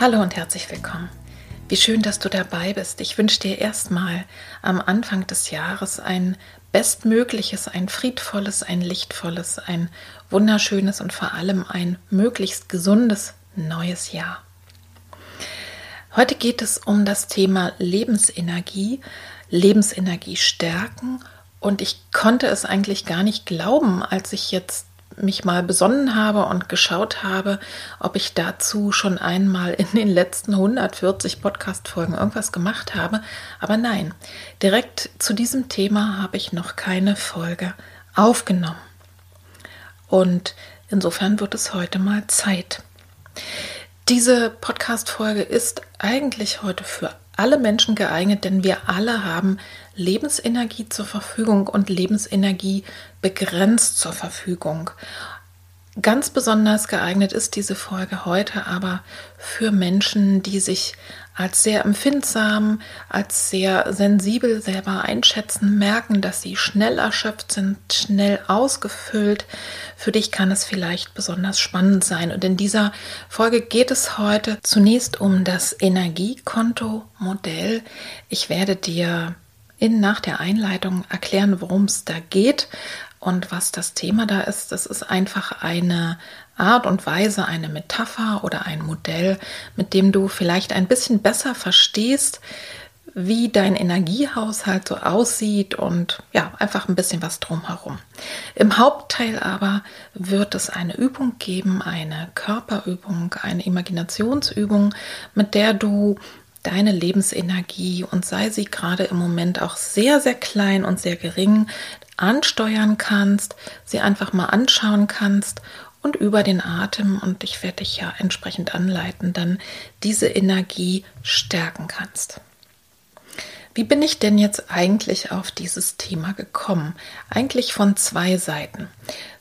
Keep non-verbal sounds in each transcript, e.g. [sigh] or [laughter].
Hallo und herzlich willkommen. Wie schön, dass du dabei bist. Ich wünsche dir erstmal am Anfang des Jahres ein bestmögliches, ein friedvolles, ein lichtvolles, ein wunderschönes und vor allem ein möglichst gesundes neues Jahr. Heute geht es um das Thema Lebensenergie, Lebensenergie stärken und ich konnte es eigentlich gar nicht glauben, als ich jetzt mich mal besonnen habe und geschaut habe, ob ich dazu schon einmal in den letzten 140 Podcast-Folgen irgendwas gemacht habe. Aber nein, direkt zu diesem Thema habe ich noch keine Folge aufgenommen. Und insofern wird es heute mal Zeit. Diese Podcast-Folge ist eigentlich heute für alle Menschen geeignet, denn wir alle haben Lebensenergie zur Verfügung und Lebensenergie begrenzt zur Verfügung. Ganz besonders geeignet ist diese Folge heute aber für Menschen, die sich als sehr empfindsam, als sehr sensibel selber einschätzen, merken, dass sie schnell erschöpft sind, schnell ausgefüllt. Für dich kann es vielleicht besonders spannend sein. Und in dieser Folge geht es heute zunächst um das Energiekonto-Modell. Ich werde dir in nach der Einleitung erklären, worum es da geht und was das Thema da ist. Das ist einfach eine Art und Weise, eine Metapher oder ein Modell, mit dem du vielleicht ein bisschen besser verstehst, wie dein Energiehaushalt so aussieht und ja, einfach ein bisschen was drumherum. Im Hauptteil aber wird es eine Übung geben, eine Körperübung, eine Imaginationsübung, mit der du deine Lebensenergie und sei sie gerade im Moment auch sehr, sehr klein und sehr gering ansteuern kannst, sie einfach mal anschauen kannst und über den Atem, und ich werde dich ja entsprechend anleiten, dann diese Energie stärken kannst. Wie bin ich denn jetzt eigentlich auf dieses Thema gekommen? Eigentlich von zwei Seiten.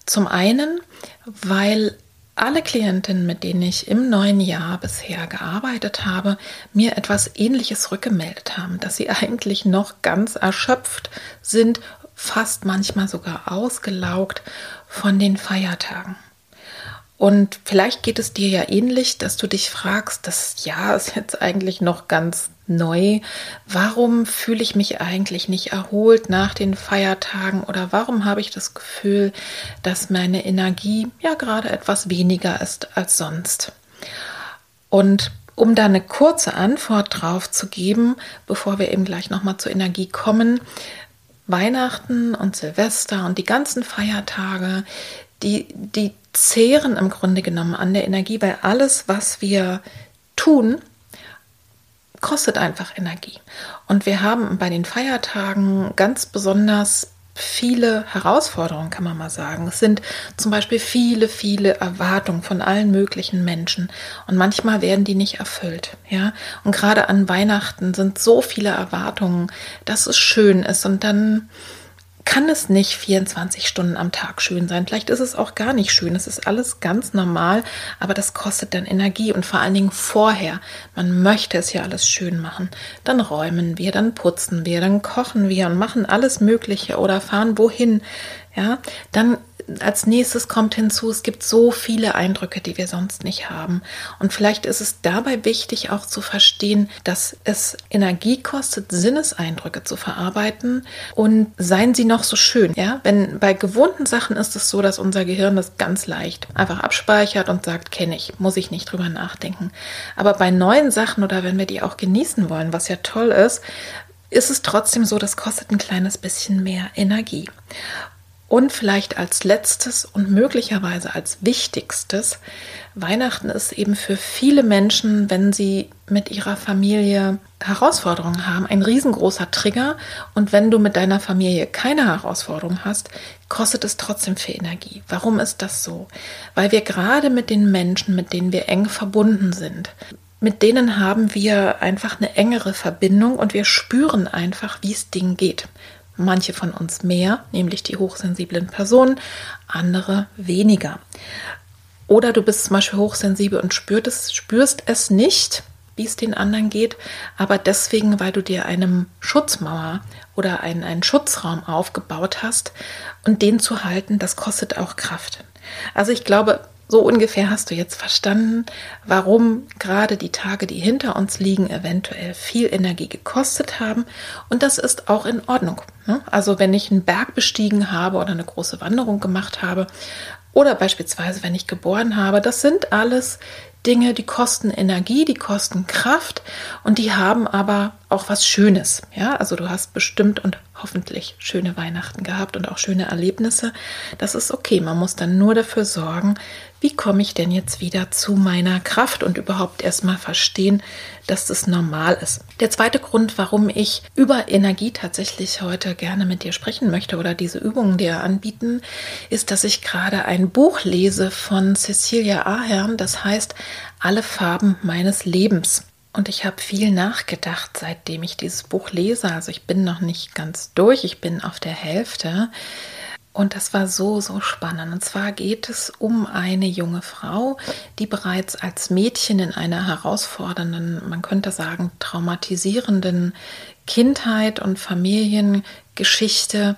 Zum einen, weil alle Klientinnen, mit denen ich im neuen Jahr bisher gearbeitet habe, mir etwas Ähnliches rückgemeldet haben, dass sie [laughs] eigentlich noch ganz erschöpft sind, fast manchmal sogar ausgelaugt von den Feiertagen. Und vielleicht geht es dir ja ähnlich, dass du dich fragst, das Jahr ist jetzt eigentlich noch ganz neu. Warum fühle ich mich eigentlich nicht erholt nach den Feiertagen oder warum habe ich das Gefühl, dass meine Energie ja gerade etwas weniger ist als sonst? Und um da eine kurze Antwort drauf zu geben, bevor wir eben gleich nochmal zur Energie kommen, Weihnachten und Silvester und die ganzen Feiertage, die, die zehren im Grunde genommen an der Energie, weil alles, was wir tun, kostet einfach Energie. Und wir haben bei den Feiertagen ganz besonders viele Herausforderungen, kann man mal sagen. Es sind zum Beispiel viele, viele Erwartungen von allen möglichen Menschen und manchmal werden die nicht erfüllt. Ja, und gerade an Weihnachten sind so viele Erwartungen, dass es schön ist und dann kann es nicht 24 Stunden am Tag schön sein. Vielleicht ist es auch gar nicht schön. Es ist alles ganz normal, aber das kostet dann Energie und vor allen Dingen vorher. Man möchte es ja alles schön machen. Dann räumen wir, dann putzen wir, dann kochen wir und machen alles Mögliche oder fahren wohin. Ja, dann als nächstes kommt hinzu, es gibt so viele Eindrücke, die wir sonst nicht haben. Und vielleicht ist es dabei wichtig auch zu verstehen, dass es Energie kostet, Sinneseindrücke zu verarbeiten. Und seien sie noch so schön. Ja, wenn bei gewohnten Sachen ist es so, dass unser Gehirn das ganz leicht einfach abspeichert und sagt, kenne ich, muss ich nicht drüber nachdenken. Aber bei neuen Sachen oder wenn wir die auch genießen wollen, was ja toll ist, ist es trotzdem so, das kostet ein kleines bisschen mehr Energie. Und vielleicht als letztes und möglicherweise als wichtigstes, Weihnachten ist eben für viele Menschen, wenn sie mit ihrer Familie Herausforderungen haben, ein riesengroßer Trigger. Und wenn du mit deiner Familie keine Herausforderung hast, kostet es trotzdem viel Energie. Warum ist das so? Weil wir gerade mit den Menschen, mit denen wir eng verbunden sind, mit denen haben wir einfach eine engere Verbindung und wir spüren einfach, wie es Ding geht. Manche von uns mehr, nämlich die hochsensiblen Personen, andere weniger. Oder du bist zum Beispiel hochsensibel und spürst es, spürst es nicht, wie es den anderen geht, aber deswegen, weil du dir eine Schutzmauer oder einen, einen Schutzraum aufgebaut hast und den zu halten, das kostet auch Kraft. Also ich glaube, so ungefähr hast du jetzt verstanden, warum gerade die Tage, die hinter uns liegen, eventuell viel Energie gekostet haben. Und das ist auch in Ordnung. Ne? Also wenn ich einen Berg bestiegen habe oder eine große Wanderung gemacht habe oder beispielsweise wenn ich geboren habe, das sind alles Dinge, die kosten Energie, die kosten Kraft und die haben aber auch was Schönes. Ja, also du hast bestimmt und hoffentlich schöne Weihnachten gehabt und auch schöne Erlebnisse. Das ist okay. Man muss dann nur dafür sorgen, wie komme ich denn jetzt wieder zu meiner Kraft und überhaupt erstmal verstehen, dass das normal ist. Der zweite Grund, warum ich über Energie tatsächlich heute gerne mit dir sprechen möchte oder diese Übungen dir anbieten, ist, dass ich gerade ein Buch lese von Cecilia Ahern, das heißt Alle Farben meines Lebens. Und ich habe viel nachgedacht, seitdem ich dieses Buch lese. Also ich bin noch nicht ganz durch, ich bin auf der Hälfte. Und das war so, so spannend. Und zwar geht es um eine junge Frau, die bereits als Mädchen in einer herausfordernden, man könnte sagen, traumatisierenden Kindheit und Familiengeschichte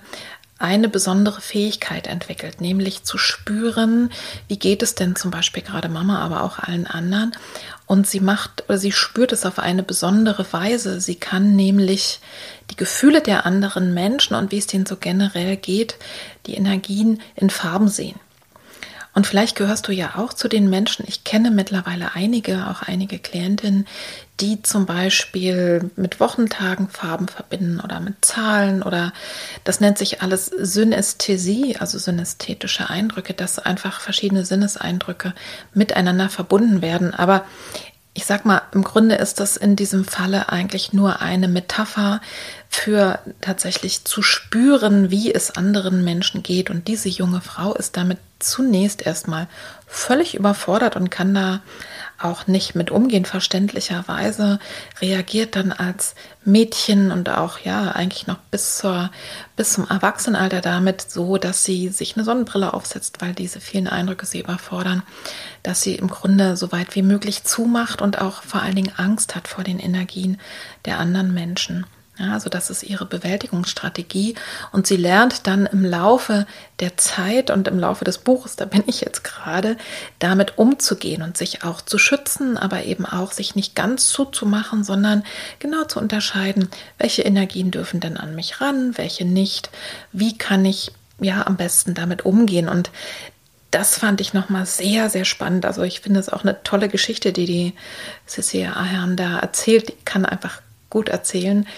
eine besondere Fähigkeit entwickelt, nämlich zu spüren, wie geht es denn zum Beispiel gerade Mama, aber auch allen anderen. Und sie macht oder sie spürt es auf eine besondere Weise. Sie kann nämlich die Gefühle der anderen Menschen und wie es denen so generell geht, die Energien in Farben sehen. Und vielleicht gehörst du ja auch zu den Menschen, ich kenne mittlerweile einige, auch einige Klientinnen, die zum Beispiel mit Wochentagen Farben verbinden oder mit Zahlen oder das nennt sich alles Synästhesie, also synästhetische Eindrücke, dass einfach verschiedene Sinneseindrücke miteinander verbunden werden. Aber ich sag mal, im Grunde ist das in diesem Falle eigentlich nur eine Metapher für tatsächlich zu spüren, wie es anderen Menschen geht. Und diese junge Frau ist damit zunächst erstmal völlig überfordert und kann da auch nicht mit umgehen, verständlicherweise, reagiert dann als Mädchen und auch ja eigentlich noch bis, zur, bis zum Erwachsenenalter damit so, dass sie sich eine Sonnenbrille aufsetzt, weil diese vielen Eindrücke sie überfordern, dass sie im Grunde so weit wie möglich zumacht und auch vor allen Dingen Angst hat vor den Energien der anderen Menschen. Ja, also das ist ihre Bewältigungsstrategie und sie lernt dann im Laufe der Zeit und im Laufe des Buches, da bin ich jetzt gerade, damit umzugehen und sich auch zu schützen, aber eben auch sich nicht ganz zuzumachen, sondern genau zu unterscheiden, welche Energien dürfen denn an mich ran, welche nicht, wie kann ich ja am besten damit umgehen und das fand ich nochmal sehr, sehr spannend. Also ich finde es auch eine tolle Geschichte, die die Cecilia Ahern da erzählt. Die kann einfach gut erzählen.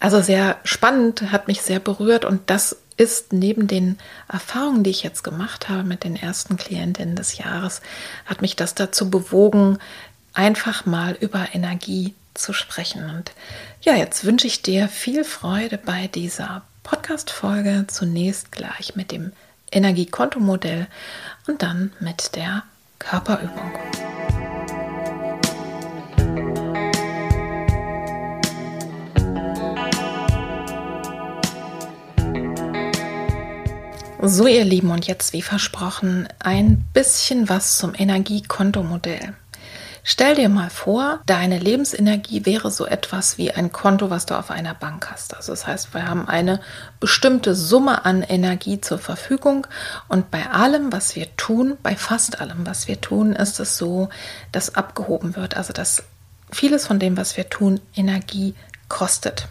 Also sehr spannend, hat mich sehr berührt und das ist neben den Erfahrungen, die ich jetzt gemacht habe mit den ersten Klientinnen des Jahres, hat mich das dazu bewogen, einfach mal über Energie zu sprechen. Und ja, jetzt wünsche ich dir viel Freude bei dieser Podcast-Folge. Zunächst gleich mit dem Energiekontomodell und dann mit der Körperübung. So, ihr Lieben, und jetzt wie versprochen ein bisschen was zum Energiekontomodell. Stell dir mal vor, deine Lebensenergie wäre so etwas wie ein Konto, was du auf einer Bank hast. Also das heißt, wir haben eine bestimmte Summe an Energie zur Verfügung und bei allem, was wir tun, bei fast allem, was wir tun, ist es so, dass abgehoben wird. Also dass vieles von dem, was wir tun, Energie kostet.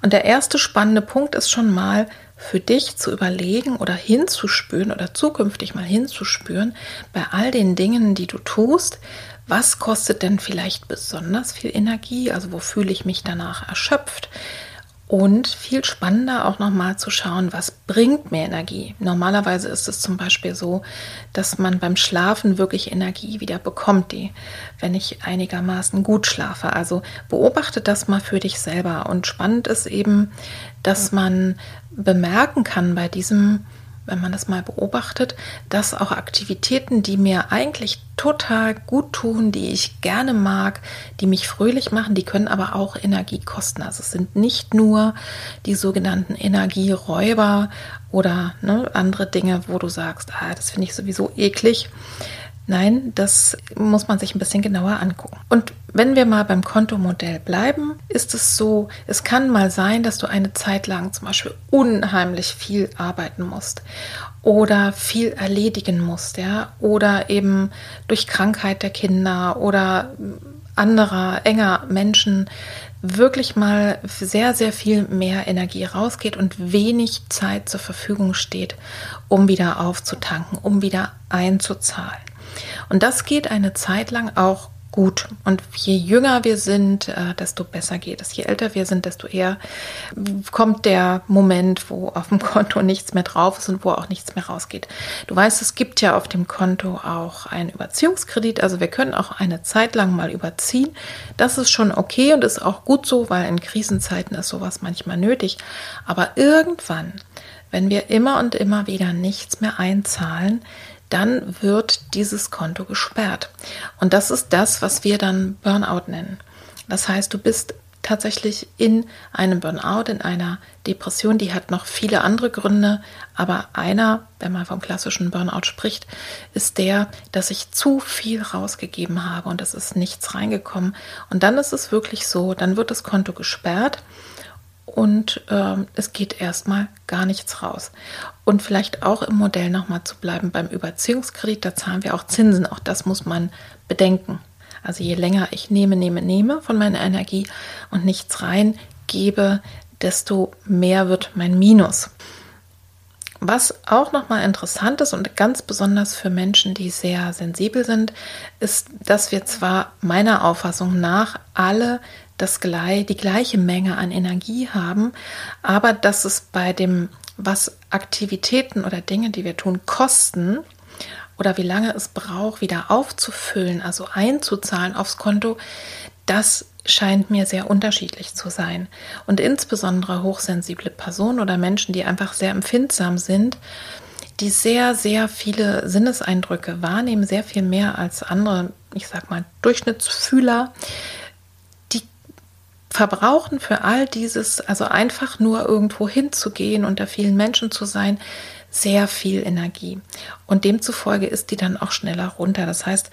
Und der erste spannende Punkt ist schon mal, für dich zu überlegen oder hinzuspüren oder zukünftig mal hinzuspüren bei all den Dingen, die du tust, was kostet denn vielleicht besonders viel Energie, also wo fühle ich mich danach erschöpft, und viel spannender auch nochmal zu schauen, was bringt mir Energie. Normalerweise ist es zum Beispiel so, dass man beim Schlafen wirklich Energie wieder bekommt, die, wenn ich einigermaßen gut schlafe. Also beobachte das mal für dich selber. Und spannend ist eben, dass man bemerken kann bei diesem wenn man das mal beobachtet, dass auch Aktivitäten, die mir eigentlich total gut tun, die ich gerne mag, die mich fröhlich machen, die können aber auch Energie kosten. Also es sind nicht nur die sogenannten Energieräuber oder ne, andere Dinge, wo du sagst, ah, das finde ich sowieso eklig. Nein, das muss man sich ein bisschen genauer angucken. Und wenn wir mal beim Kontomodell bleiben, ist es so, es kann mal sein, dass du eine Zeit lang zum Beispiel unheimlich viel arbeiten musst oder viel erledigen musst, ja, oder eben durch Krankheit der Kinder oder anderer enger Menschen wirklich mal sehr, sehr viel mehr Energie rausgeht und wenig Zeit zur Verfügung steht, um wieder aufzutanken, um wieder einzuzahlen. Und das geht eine Zeit lang auch gut. Und je jünger wir sind, äh, desto besser geht es. Je älter wir sind, desto eher kommt der Moment, wo auf dem [laughs] Konto nichts mehr drauf ist und wo auch nichts mehr rausgeht. Du weißt, es gibt ja auf dem Konto auch einen Überziehungskredit. Also wir können auch eine Zeit lang mal überziehen. Das ist schon okay und ist auch gut so, weil in Krisenzeiten ist sowas manchmal nötig. Aber irgendwann, wenn wir immer und immer wieder nichts mehr einzahlen, dann wird dieses Konto gesperrt. Und das ist das, was wir dann Burnout nennen. Das heißt, du bist tatsächlich in einem Burnout, in einer Depression, die hat noch viele andere Gründe, aber einer, wenn man vom klassischen Burnout spricht, ist der, dass ich zu viel rausgegeben habe und es ist nichts reingekommen. Und dann ist es wirklich so, dann wird das Konto gesperrt und äh, es geht erstmal gar nichts raus. Und vielleicht auch im Modell nochmal zu bleiben beim Überziehungskredit, da zahlen wir auch Zinsen, auch das muss man bedenken. Also je länger ich nehme, nehme, nehme von meiner Energie und nichts reingebe, desto mehr wird mein Minus. Was auch nochmal interessant ist und ganz besonders für Menschen, die sehr sensibel sind, ist, dass wir zwar meiner Auffassung nach alle das, die gleiche Menge an Energie haben, aber dass es bei dem, was Aktivitäten oder Dinge, die wir tun, kosten oder wie lange es braucht, wieder aufzufüllen, also einzuzahlen aufs Konto, das scheint mir sehr unterschiedlich zu sein. Und insbesondere hochsensible Personen oder Menschen, die einfach sehr empfindsam sind, die sehr, sehr viele Sinneseindrücke wahrnehmen, sehr viel mehr als andere, ich sag mal, Durchschnittsfühler, verbrauchen für all dieses, also einfach nur irgendwo hinzugehen, unter vielen Menschen zu sein, sehr viel Energie. Und demzufolge ist die dann auch schneller runter. Das heißt,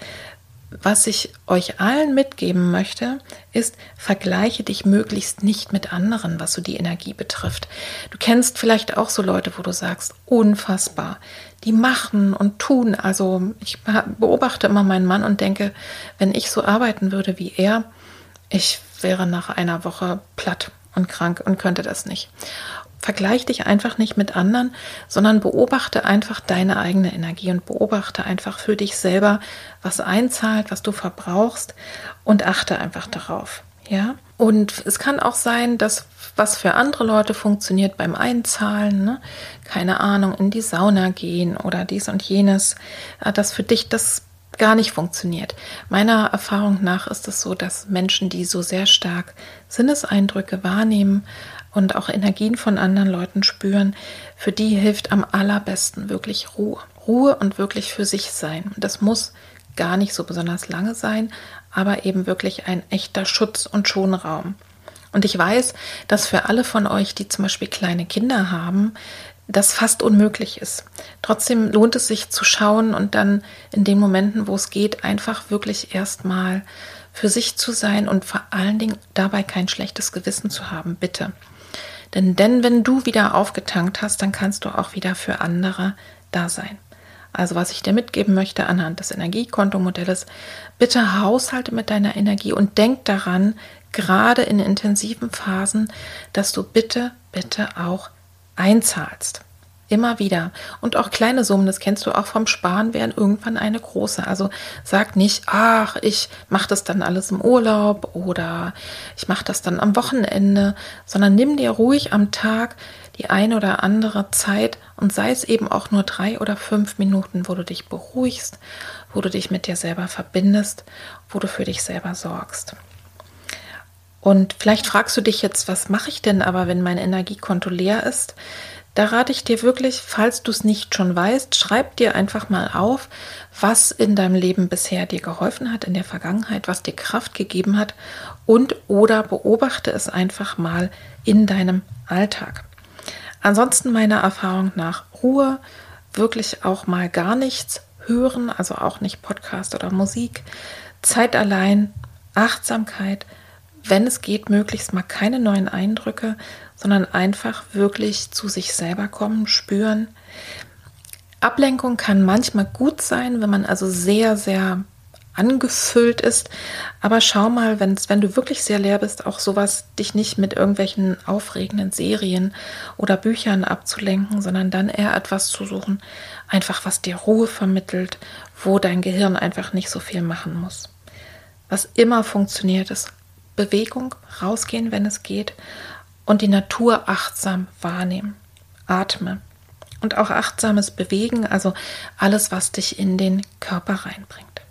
was ich euch allen mitgeben möchte, ist, vergleiche dich möglichst nicht mit anderen, was so die Energie betrifft. Du kennst vielleicht auch so Leute, wo du sagst, unfassbar, die machen und tun. Also ich beobachte immer meinen Mann und denke, wenn ich so arbeiten würde wie er, ich wäre nach einer Woche platt und krank und könnte das nicht. Vergleich dich einfach nicht mit anderen, sondern beobachte einfach deine eigene Energie und beobachte einfach für dich selber, was einzahlt, was du verbrauchst und achte einfach darauf. Ja, und es kann auch sein, dass was für andere Leute funktioniert beim Einzahlen, ne? keine Ahnung, in die Sauna gehen oder dies und jenes, äh, dass für dich das gar nicht funktioniert. Meiner Erfahrung nach ist es so, dass Menschen, die so sehr stark Sinneseindrücke wahrnehmen und auch Energien von anderen Leuten spüren, für die hilft am allerbesten wirklich Ruhe. Ruhe und wirklich für sich sein. Das muss gar nicht so besonders lange sein, aber eben wirklich ein echter Schutz- und Schonraum. Und ich weiß, dass für alle von euch, die zum Beispiel kleine Kinder haben, das fast unmöglich ist. Trotzdem lohnt es sich zu schauen und dann in den Momenten, wo es geht, einfach wirklich erstmal für sich zu sein und vor allen Dingen dabei kein schlechtes Gewissen zu haben, bitte. Denn, denn wenn du wieder aufgetankt hast, dann kannst du auch wieder für andere da sein. Also was ich dir mitgeben möchte anhand des Energiekontomodells, bitte haushalte mit deiner Energie und denk daran, gerade in intensiven Phasen, dass du bitte, bitte auch einzahlst. Immer wieder. Und auch kleine Summen, das kennst du auch vom Sparen, werden irgendwann eine große. Also sag nicht, ach, ich mache das dann alles im Urlaub oder ich mache das dann am Wochenende, sondern nimm dir ruhig am Tag die eine oder andere Zeit und sei es eben auch nur drei oder fünf Minuten, wo du dich beruhigst, wo du dich mit dir selber verbindest, wo du für dich selber sorgst. Und vielleicht fragst du dich jetzt, was mache ich denn aber, wenn mein Energiekonto leer ist? Da rate ich dir wirklich, falls du es nicht schon weißt, schreib dir einfach mal auf, was in deinem Leben bisher dir geholfen hat in der Vergangenheit, was dir Kraft gegeben hat und oder beobachte es einfach mal in deinem Alltag. Ansonsten meiner Erfahrung nach Ruhe, wirklich auch mal gar nichts hören, also auch nicht Podcast oder Musik, Zeit allein, Achtsamkeit, wenn es geht, möglichst mal keine neuen Eindrücke, sondern einfach wirklich zu sich selber kommen, spüren. Ablenkung kann manchmal gut sein, wenn man also sehr, sehr angefüllt ist. Aber schau mal, wenn's, wenn du wirklich sehr leer bist, auch sowas, dich nicht mit irgendwelchen aufregenden Serien oder Büchern abzulenken, sondern dann eher etwas zu suchen, einfach was dir Ruhe vermittelt, wo dein Gehirn einfach nicht so viel machen muss. Was immer funktioniert, ist Bewegung, rausgehen, wenn es geht und die Natur achtsam wahrnehmen. Atme. Und auch achtsames Bewegen, also alles, was dich in den Körper reinbringt.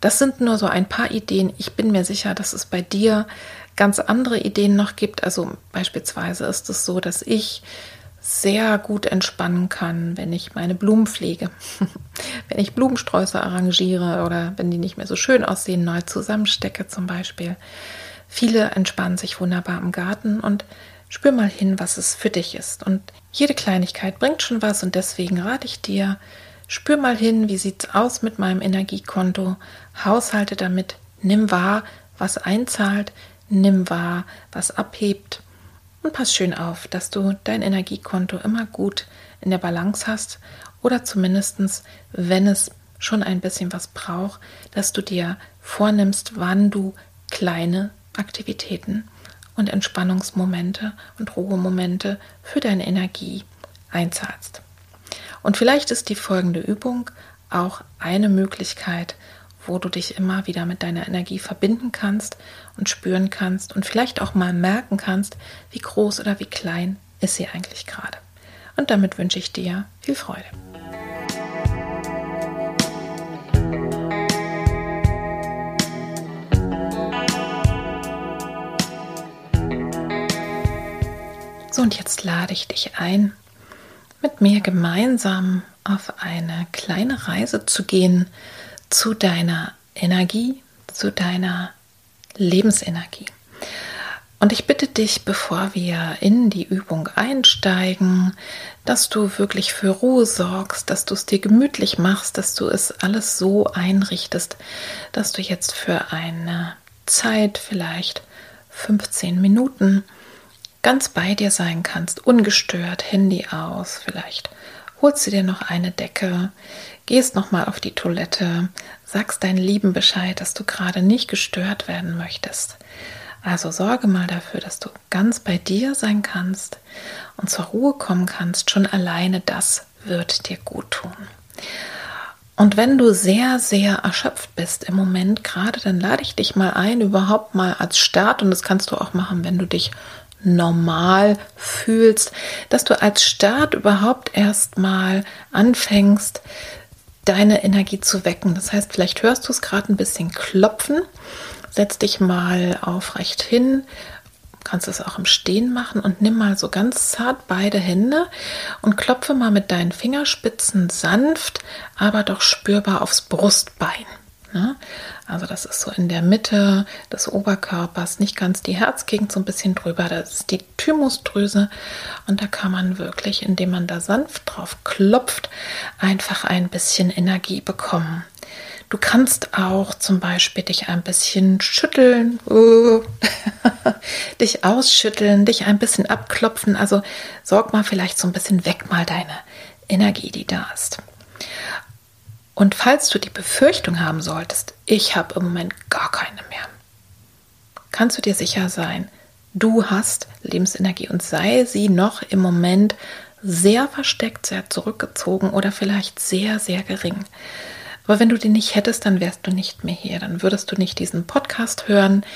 Das sind nur so ein paar Ideen. Ich bin mir sicher, dass es bei dir ganz andere Ideen noch gibt. Also beispielsweise ist es so, dass ich sehr gut entspannen kann, wenn ich meine Blumen pflege, [laughs] wenn ich Blumensträuße arrangiere oder wenn die nicht mehr so schön aussehen, neu zusammenstecke zum Beispiel. Viele entspannen sich wunderbar im Garten und spür mal hin, was es für dich ist. Und jede Kleinigkeit bringt schon was und deswegen rate ich dir, spür mal hin, wie sieht es aus mit meinem Energiekonto, haushalte damit, nimm wahr, was einzahlt, nimm wahr, was abhebt und pass schön auf, dass du dein Energiekonto immer gut in der Balance hast oder zumindestens, wenn es schon ein bisschen was braucht, dass du dir vornimmst, wann du kleine Aktivitäten und Entspannungsmomente und Ruhemomente für deine Energie einzahlst. Und vielleicht ist die folgende Übung auch eine Möglichkeit, wo du dich immer wieder mit deiner Energie verbinden kannst und spüren kannst und vielleicht auch mal merken kannst, wie groß oder wie klein ist sie eigentlich gerade. Und damit wünsche ich dir viel Freude. Und jetzt lade ich dich ein, mit mir gemeinsam auf eine kleine Reise zu gehen zu deiner Energie, zu deiner Lebensenergie. Und ich bitte dich, bevor wir in die Übung einsteigen, dass du wirklich für Ruhe sorgst, dass du es dir gemütlich machst, dass du es alles so einrichtest, dass du jetzt für eine Zeit, vielleicht 15 Minuten, ganz bei dir sein kannst, ungestört, Handy aus, vielleicht holst du dir noch eine Decke, gehst noch mal auf die Toilette, sagst deinen Lieben Bescheid, dass du gerade nicht gestört werden möchtest. Also sorge mal dafür, dass du ganz bei dir sein kannst und zur Ruhe kommen kannst. Schon alleine das wird dir gut tun. Und wenn du sehr, sehr erschöpft bist im Moment gerade, dann lade ich dich mal ein, überhaupt mal als Start, und das kannst du auch machen, wenn du dich normal fühlst, dass du als Start überhaupt erstmal anfängst, deine Energie zu wecken. Das heißt, vielleicht hörst du es gerade ein bisschen klopfen. Setz dich mal aufrecht hin, kannst es auch im Stehen machen und nimm mal so ganz zart beide Hände und klopfe mal mit deinen Fingerspitzen sanft, aber doch spürbar aufs Brustbein. Ne? Also das ist so in der Mitte des Oberkörpers, nicht ganz die Herzgegend, so ein bisschen drüber. Das ist die Thymusdrüse und da kann man wirklich, indem man da sanft drauf klopft, einfach ein bisschen Energie bekommen. Du kannst auch zum Beispiel dich ein bisschen schütteln, [laughs] dich ausschütteln, dich ein bisschen abklopfen. Also sorg mal vielleicht so ein bisschen weg mal deine Energie, die da ist. Und falls du die Befürchtung haben solltest, ich habe im Moment gar keine mehr, kannst du dir sicher sein, du hast Lebensenergie und sei sie noch im Moment sehr versteckt, sehr zurückgezogen oder vielleicht sehr, sehr gering. Aber wenn du die nicht hättest, dann wärst du nicht mehr hier. Dann würdest du nicht diesen Podcast hören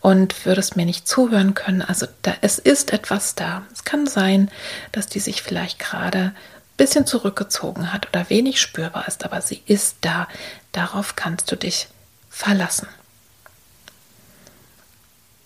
und würdest mir nicht zuhören können. Also da, es ist etwas da. Es kann sein, dass die sich vielleicht gerade bisschen zurückgezogen hat oder wenig spürbar ist, aber sie ist da. Darauf kannst du dich verlassen.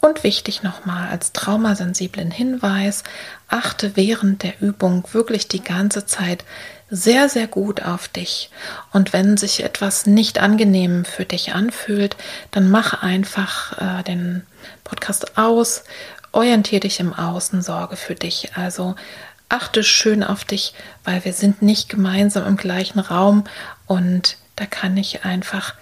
Und wichtig nochmal als traumasensiblen Hinweis, achte während der Übung wirklich die ganze Zeit sehr, sehr gut auf dich. Und wenn sich etwas nicht angenehm für dich anfühlt, dann mach einfach äh, den Podcast aus, orientiere dich im Außen, sorge für dich. Also achte schön auf dich, weil wir sind nicht gemeinsam im gleichen Raum und da kann ich einfach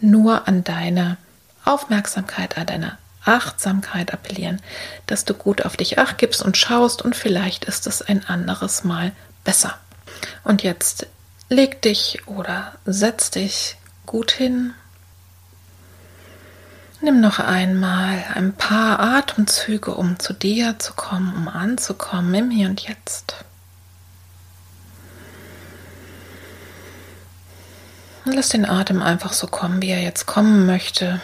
nur an deine Aufmerksamkeit, an deine Achtsamkeit appellieren, dass du gut auf dich acht gibst und schaust und vielleicht ist es ein anderes Mal besser. Und jetzt leg dich oder setz dich gut hin Nimm noch einmal ein paar Atemzüge, um zu dir zu kommen, um anzukommen im Hier und Jetzt. Und lass den Atem einfach so kommen, wie er jetzt kommen möchte.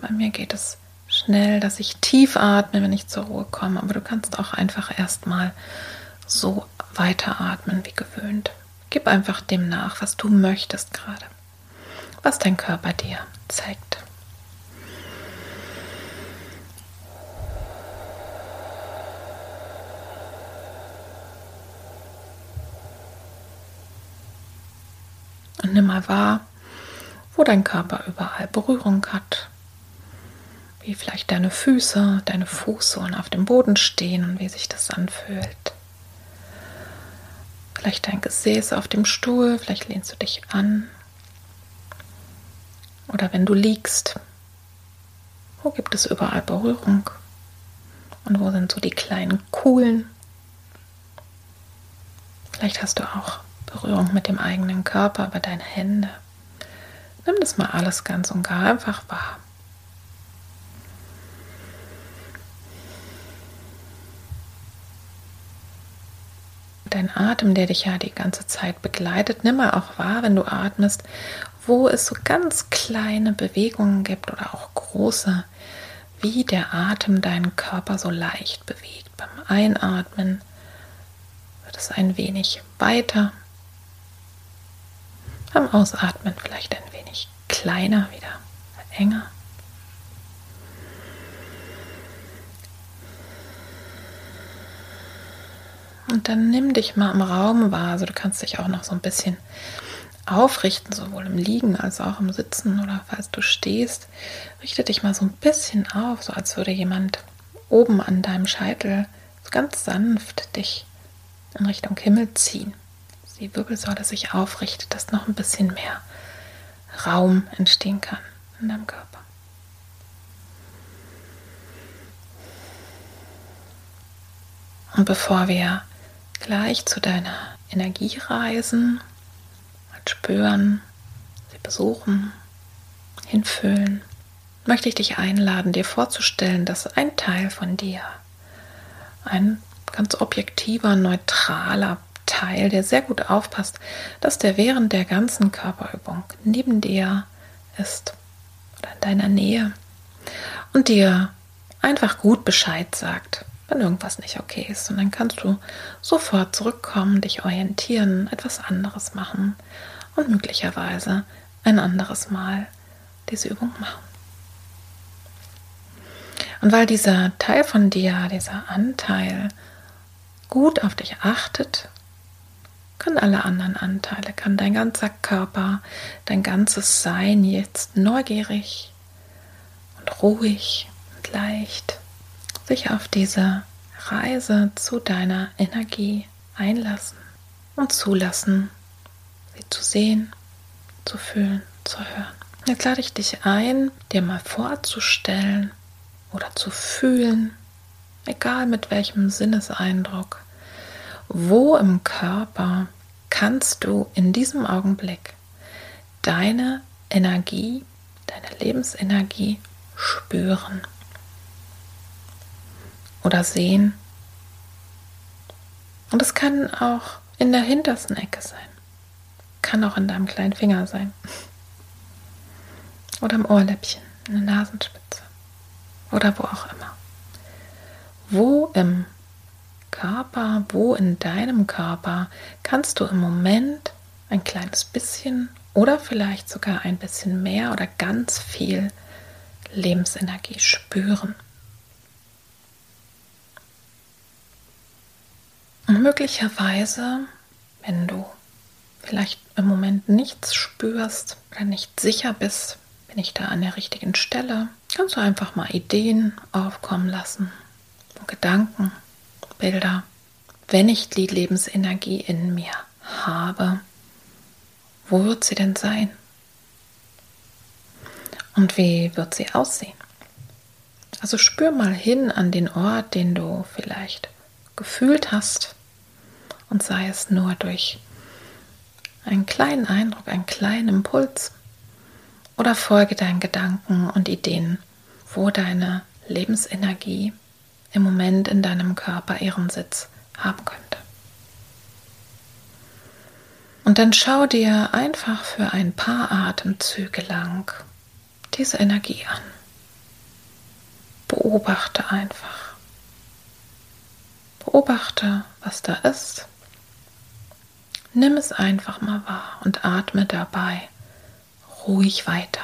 Bei mir geht es schnell, dass ich tief atme, wenn ich zur Ruhe komme, aber du kannst auch einfach erstmal so weiteratmen wie gewöhnt. Gib einfach dem nach, was du möchtest gerade, was dein Körper dir zeigt. Und nimm mal wahr, wo dein Körper überall Berührung hat. Wie vielleicht deine Füße, deine Fußsohlen auf dem Boden stehen und wie sich das anfühlt. Vielleicht dein Gesäß auf dem Stuhl, vielleicht lehnst du dich an. Oder wenn du liegst, wo gibt es überall Berührung? Und wo sind so die kleinen Kuhlen? Vielleicht hast du auch Berührung mit dem eigenen Körper, aber deine Hände. Nimm das mal alles ganz und gar einfach wahr. Dein Atem, der dich ja die ganze Zeit begleitet, nimm mal auch wahr, wenn du atmest, wo es so ganz kleine Bewegungen gibt oder auch große, wie der Atem deinen Körper so leicht bewegt. Beim Einatmen wird es ein wenig weiter beim Ausatmen vielleicht ein wenig kleiner wieder, enger. Und dann nimm dich mal im Raum wahr. Also du kannst dich auch noch so ein bisschen aufrichten, sowohl im Liegen als auch im Sitzen oder falls du stehst. Richte dich mal so ein bisschen auf, so als würde jemand oben an deinem Scheitel so ganz sanft dich in Richtung Himmel ziehen die Wirbelsäule sich aufrichtet, dass noch ein bisschen mehr Raum entstehen kann in deinem Körper. Und bevor wir gleich zu deiner Energie reisen, spüren, sie besuchen, hinfüllen, möchte ich dich einladen, dir vorzustellen, dass ein Teil von dir, ein ganz objektiver, neutraler Teil, der sehr gut aufpasst, dass der während der ganzen Körperübung neben dir ist oder in deiner Nähe und dir einfach gut Bescheid sagt, wenn irgendwas nicht okay ist. Und dann kannst du sofort zurückkommen, dich orientieren, etwas anderes machen und möglicherweise ein anderes Mal diese Übung machen. Und weil dieser Teil von dir, dieser Anteil gut auf dich achtet können alle anderen Anteile, kann dein ganzer Körper, dein ganzes Sein jetzt neugierig und ruhig und leicht sich auf diese Reise zu deiner Energie einlassen und zulassen, sie zu sehen, zu fühlen, zu hören. Jetzt lade ich dich ein, dir mal vorzustellen oder zu fühlen, egal mit welchem Sinneseindruck, wo im Körper kannst du in diesem Augenblick deine Energie, deine Lebensenergie spüren oder sehen. Und es kann auch in der hintersten Ecke sein. Kann auch in deinem kleinen Finger sein. Oder im Ohrläppchen, in der Nasenspitze. Oder wo auch immer. Wo im Körper, wo in deinem Körper kannst du im Moment ein kleines bisschen oder vielleicht sogar ein bisschen mehr oder ganz viel Lebensenergie spüren. Und möglicherweise, wenn du vielleicht im Moment nichts spürst oder nicht sicher bist, bin ich da an der richtigen Stelle, kannst du einfach mal Ideen aufkommen lassen und Gedanken, Bilder. Wenn ich die Lebensenergie in mir habe, wo wird sie denn sein? Und wie wird sie aussehen? Also spür mal hin an den Ort, den du vielleicht gefühlt hast und sei es nur durch einen kleinen Eindruck, einen kleinen Impuls oder folge deinen Gedanken und Ideen, wo deine Lebensenergie im Moment in deinem Körper ihren Sitz haben könnte. Und dann schau dir einfach für ein paar Atemzüge lang diese Energie an. Beobachte einfach. Beobachte, was da ist. Nimm es einfach mal wahr und atme dabei ruhig weiter.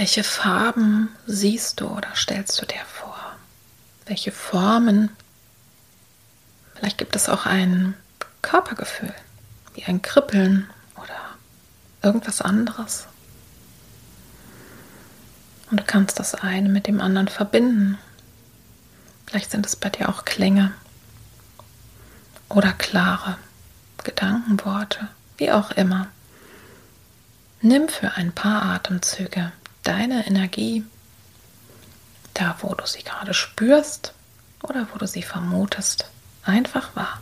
Welche Farben siehst du oder stellst du dir vor? Welche Formen? Vielleicht gibt es auch ein Körpergefühl, wie ein Kribbeln oder irgendwas anderes. Und du kannst das eine mit dem anderen verbinden Vielleicht sind es bei dir auch Klänge oder klare Gedankenworte, wie auch immer. Nimm für ein paar Atemzüge deine Energie da, wo du sie gerade spürst oder wo du sie vermutest, einfach wahr.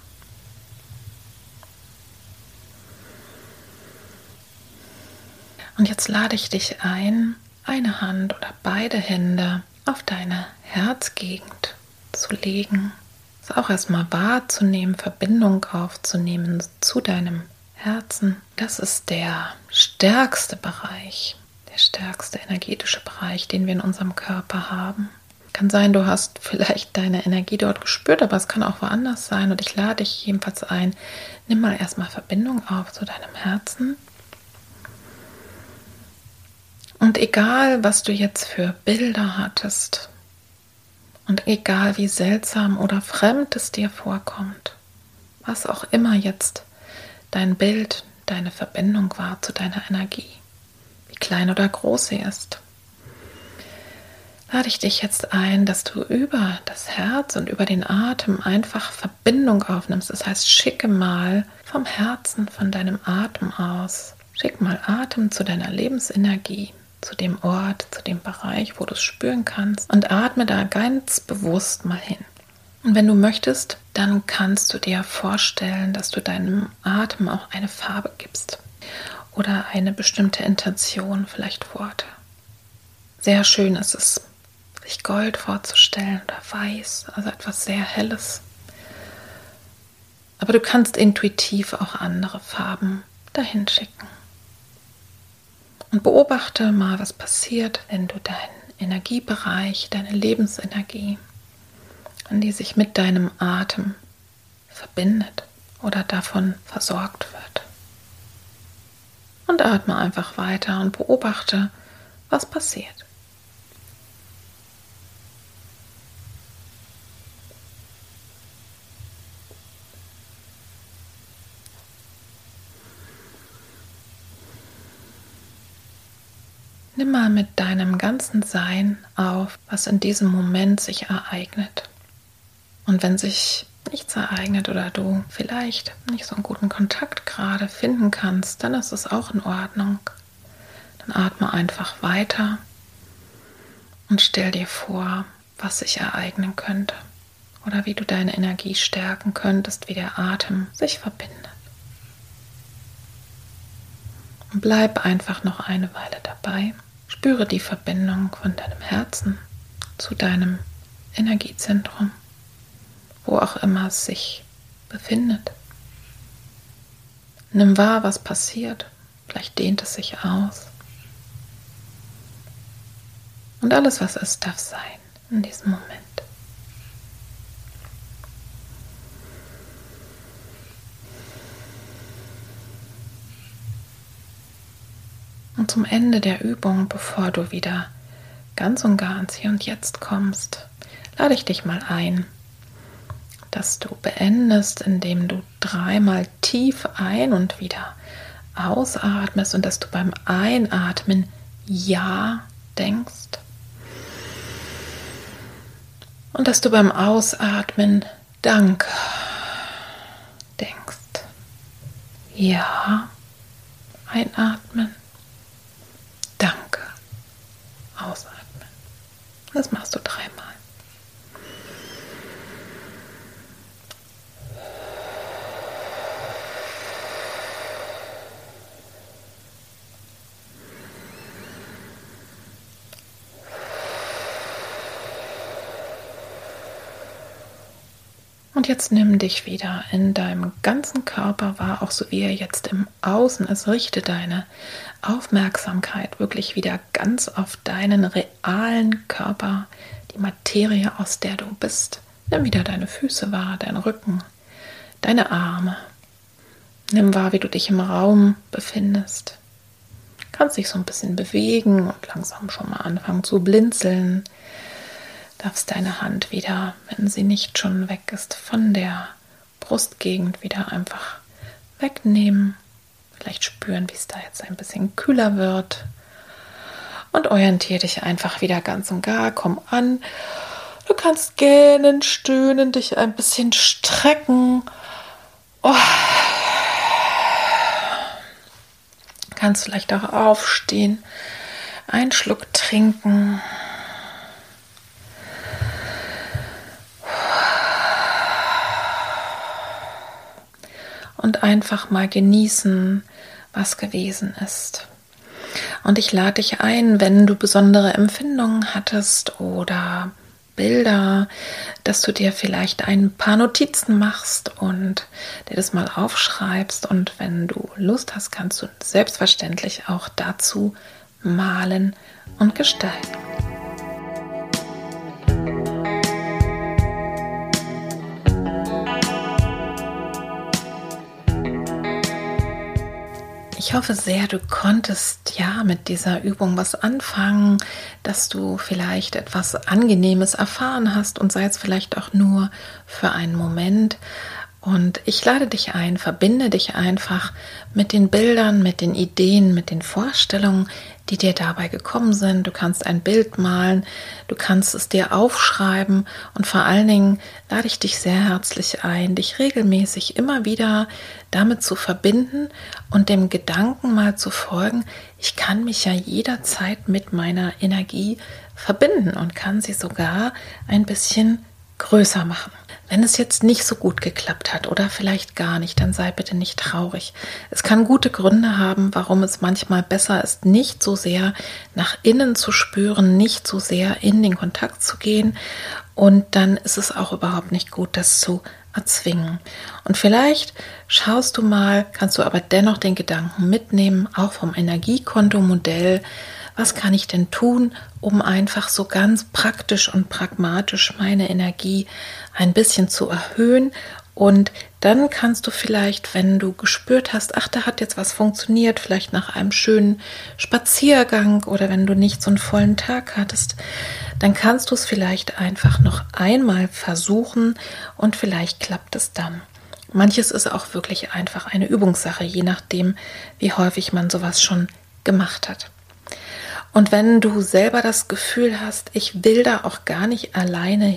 Und jetzt lade ich dich ein, eine Hand oder beide Hände auf deine Herzgegend zu legen, es auch erstmal wahrzunehmen, Verbindung aufzunehmen zu deinem Herzen. Das ist der stärkste Bereich, der stärkste energetische Bereich, den wir in unserem Körper haben. Kann sein, du hast vielleicht deine Energie dort gespürt, aber es kann auch woanders sein. Und ich lade dich jedenfalls ein, nimm mal erstmal Verbindung auf zu deinem Herzen. Und egal, was du jetzt für Bilder hattest, und egal wie seltsam oder fremd es dir vorkommt, was auch immer jetzt dein Bild, deine Verbindung war zu deiner Energie, klein oder groß sie ist, lade ich dich jetzt ein, dass du über das Herz und über den Atem einfach Verbindung aufnimmst. Das heißt, schicke mal vom Herzen, von deinem Atem aus, schick mal Atem zu deiner Lebensenergie zu dem Ort, zu dem Bereich, wo du es spüren kannst und atme da ganz bewusst mal hin. Und wenn du möchtest, dann kannst du dir vorstellen, dass du deinem Atem auch eine Farbe gibst oder eine bestimmte Intention, vielleicht Worte. Sehr schön ist es, sich Gold vorzustellen oder Weiß, also etwas sehr Helles. Aber du kannst intuitiv auch andere Farben dahin schicken. Und beobachte mal, was passiert, wenn du deinen Energiebereich, deine Lebensenergie, an die sich mit deinem Atem verbindet oder davon versorgt wird und atme einfach weiter und beobachte, was passiert. Nimm mal mit deinem ganzen Sein auf, was in diesem Moment sich ereignet. Und wenn sich nichts ereignet oder du vielleicht nicht so einen guten Kontakt gerade finden kannst, dann ist es auch in Ordnung. Dann atme einfach weiter und stell dir vor, was sich ereignen könnte oder wie du deine Energie stärken könntest, wie der Atem sich verbindet. Und bleib einfach noch eine Weile dabei. Spüre die Verbindung von deinem Herzen zu deinem Energiezentrum, wo auch immer es sich befindet. Nimm wahr, was passiert. Vielleicht dehnt es sich aus. Und alles, was ist, darf sein in diesem Moment. Und zum Ende der Übung, bevor du wieder ganz und gar ins Hier und Jetzt kommst, lade ich dich mal ein, dass du beendest, indem du dreimal tief ein und wieder ausatmest und dass du beim Einatmen Ja denkst und dass du beim Ausatmen Danke denkst. Ja, einatmen. Danke. Ausatmen. Das machst du dreimal. Und jetzt nimm dich wieder in deinem ganzen Körper wahr, auch so wie er jetzt im Außen ist. Richte deine Aufmerksamkeit wirklich wieder ganz auf deinen realen Körper, die Materie, aus der du bist. Nimm wieder deine Füße wahr, deinen Rücken, deine Arme. Nimm wahr, wie du dich im Raum befindest. Kannst dich so ein bisschen bewegen und langsam schon mal anfangen zu blinzeln darfst deine Hand wieder, wenn sie nicht schon weg ist, von der Brustgegend wieder einfach wegnehmen. Vielleicht spüren, wie es da jetzt ein bisschen kühler wird. Und orientiere dich einfach wieder ganz und gar. Komm an. Du kannst gähnen, stöhnen, dich ein bisschen strecken. Oh. Kannst vielleicht auch aufstehen, einen Schluck trinken. Und einfach mal genießen, was gewesen ist. Und ich lade dich ein, wenn du besondere Empfindungen hattest oder Bilder, dass du dir vielleicht ein paar Notizen machst und dir das mal aufschreibst. Und wenn du Lust hast, kannst du selbstverständlich auch dazu malen und gestalten. Ich hoffe sehr, du konntest ja mit dieser Übung was anfangen, dass du vielleicht etwas Angenehmes erfahren hast und sei es vielleicht auch nur für einen Moment. Und ich lade dich ein, verbinde dich einfach mit den Bildern, mit den Ideen, mit den Vorstellungen, die dir dabei gekommen sind. Du kannst ein Bild malen, du kannst es dir aufschreiben und vor allen Dingen lade ich dich sehr herzlich ein, dich regelmäßig immer wieder damit zu verbinden und dem Gedanken mal zu folgen, ich kann mich ja jederzeit mit meiner Energie verbinden und kann sie sogar ein bisschen größer machen. Wenn es jetzt nicht so gut geklappt hat oder vielleicht gar nicht, dann sei bitte nicht traurig. Es kann gute Gründe haben, warum es manchmal besser ist, nicht so sehr nach innen zu spüren, nicht so sehr in den Kontakt zu gehen. Und dann ist es auch überhaupt nicht gut, das zu erzwingen. Und vielleicht schaust du mal, kannst du aber dennoch den Gedanken mitnehmen, auch vom Energiekontomodell, was kann ich denn tun, um einfach so ganz praktisch und pragmatisch meine Energie ein bisschen zu erhöhen. Und dann kannst du vielleicht, wenn du gespürt hast, ach, da hat jetzt was funktioniert, vielleicht nach einem schönen Spaziergang oder wenn du nicht so einen vollen Tag hattest, dann kannst du es vielleicht einfach noch einmal versuchen und vielleicht klappt es dann. Manches ist auch wirklich einfach eine Übungssache, je nachdem, wie häufig man sowas schon gemacht hat. Und wenn du selber das Gefühl hast, ich will da auch gar nicht alleine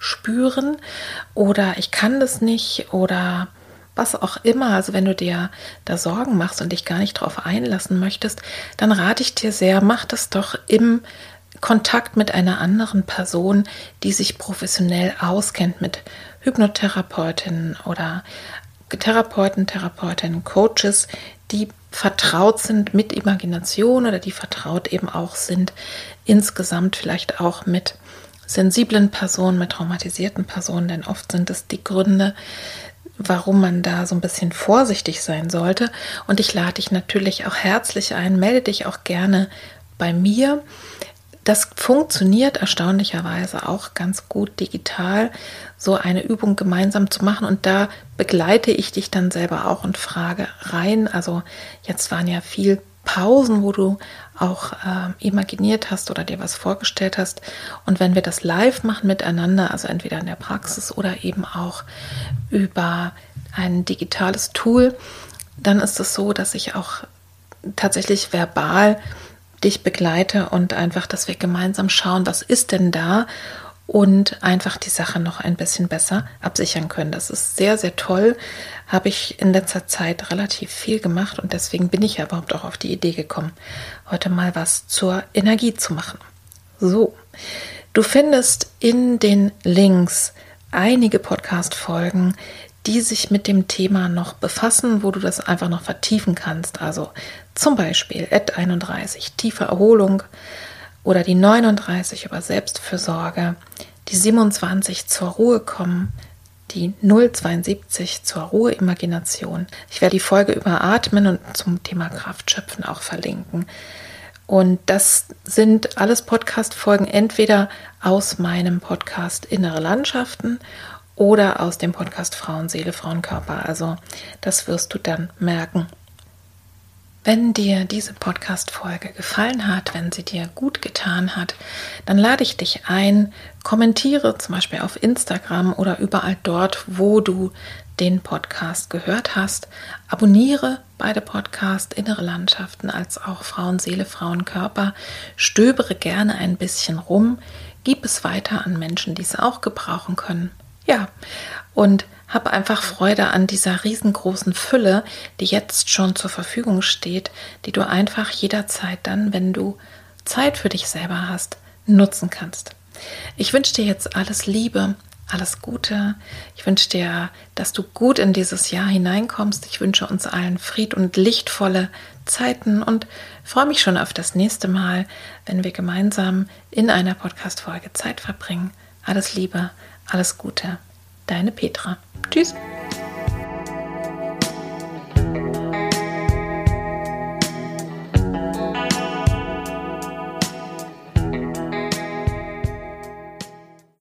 hinspüren oder ich kann das nicht oder was auch immer, also wenn du dir da Sorgen machst und dich gar nicht darauf einlassen möchtest, dann rate ich dir sehr, mach das doch im Kontakt mit einer anderen Person, die sich professionell auskennt mit Hypnotherapeutinnen oder Therapeuten, Therapeutinnen, Coaches, die vertraut sind mit Imagination oder die vertraut eben auch sind insgesamt vielleicht auch mit sensiblen Personen, mit traumatisierten Personen, denn oft sind es die Gründe, warum man da so ein bisschen vorsichtig sein sollte. Und ich lade dich natürlich auch herzlich ein, melde dich auch gerne bei mir. Das funktioniert erstaunlicherweise auch ganz gut digital, so eine Übung gemeinsam zu machen. Und da begleite ich dich dann selber auch und frage rein. Also jetzt waren ja viel Pausen, wo du auch äh, imaginiert hast oder dir was vorgestellt hast. Und wenn wir das live machen miteinander, also entweder in der Praxis oder eben auch über ein digitales Tool, dann ist es so, dass ich auch tatsächlich verbal dich begleite und einfach, dass wir gemeinsam schauen, was ist denn da und einfach die Sache noch ein bisschen besser absichern können. Das ist sehr, sehr toll. Habe ich in letzter Zeit relativ viel gemacht und deswegen bin ich ja überhaupt auch auf die Idee gekommen, heute mal was zur Energie zu machen. So, du findest in den Links einige Podcast-Folgen, die sich mit dem Thema noch befassen, wo du das einfach noch vertiefen kannst. Also zum Beispiel Ad 31, tiefe Erholung oder die 39 über Selbstfürsorge, die 27 zur Ruhe kommen, die 072 zur Ruhe Imagination. Ich werde die Folge über Atmen und zum Thema Kraftschöpfen auch verlinken. Und das sind alles Podcast-Folgen entweder aus meinem Podcast Innere Landschaften oder aus dem Podcast Frauenseele, Frauenkörper. Also das wirst du dann merken. Wenn dir diese Podcast-Folge gefallen hat, wenn sie dir gut getan hat, dann lade ich dich ein, kommentiere zum Beispiel auf Instagram oder überall dort, wo du den Podcast gehört hast. Abonniere beide Podcasts, Innere Landschaften als auch Frauenseele, Frauenkörper. Stöbere gerne ein bisschen rum. Gib es weiter an Menschen, die es auch gebrauchen können. Ja, und habe einfach Freude an dieser riesengroßen Fülle, die jetzt schon zur Verfügung steht, die du einfach jederzeit dann, wenn du Zeit für dich selber hast, nutzen kannst. Ich wünsche dir jetzt alles Liebe, alles Gute. Ich wünsche dir, dass du gut in dieses Jahr hineinkommst. Ich wünsche uns allen Fried und lichtvolle Zeiten und freue mich schon auf das nächste Mal, wenn wir gemeinsam in einer Podcast-Folge Zeit verbringen. Alles Liebe, alles Gute. Deine Petra. Tschüss.